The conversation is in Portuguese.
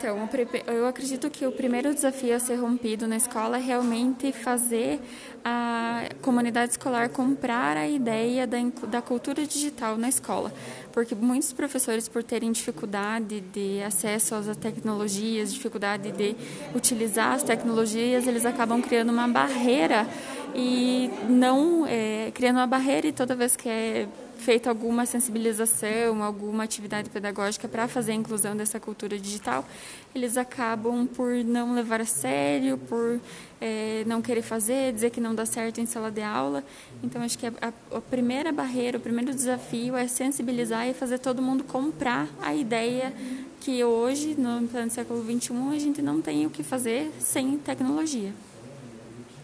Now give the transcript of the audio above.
Então, eu acredito que o primeiro desafio a ser rompido na escola é realmente fazer a comunidade escolar comprar a ideia da, da cultura digital na escola, porque muitos professores, por terem dificuldade de acesso às tecnologias, dificuldade de utilizar as tecnologias, eles acabam criando uma barreira e não é, criando uma barreira e toda vez que é feita alguma sensibilização, alguma atividade pedagógica para fazer a inclusão dessa cultura digital, eles acabam por não levar a sério, por é, não querer fazer, dizer que não dá certo em sala de aula. Então, acho que a, a, a primeira barreira, o primeiro desafio é sensibilizar e fazer todo mundo comprar a ideia que hoje, no plano século XXI, a gente não tem o que fazer sem tecnologia.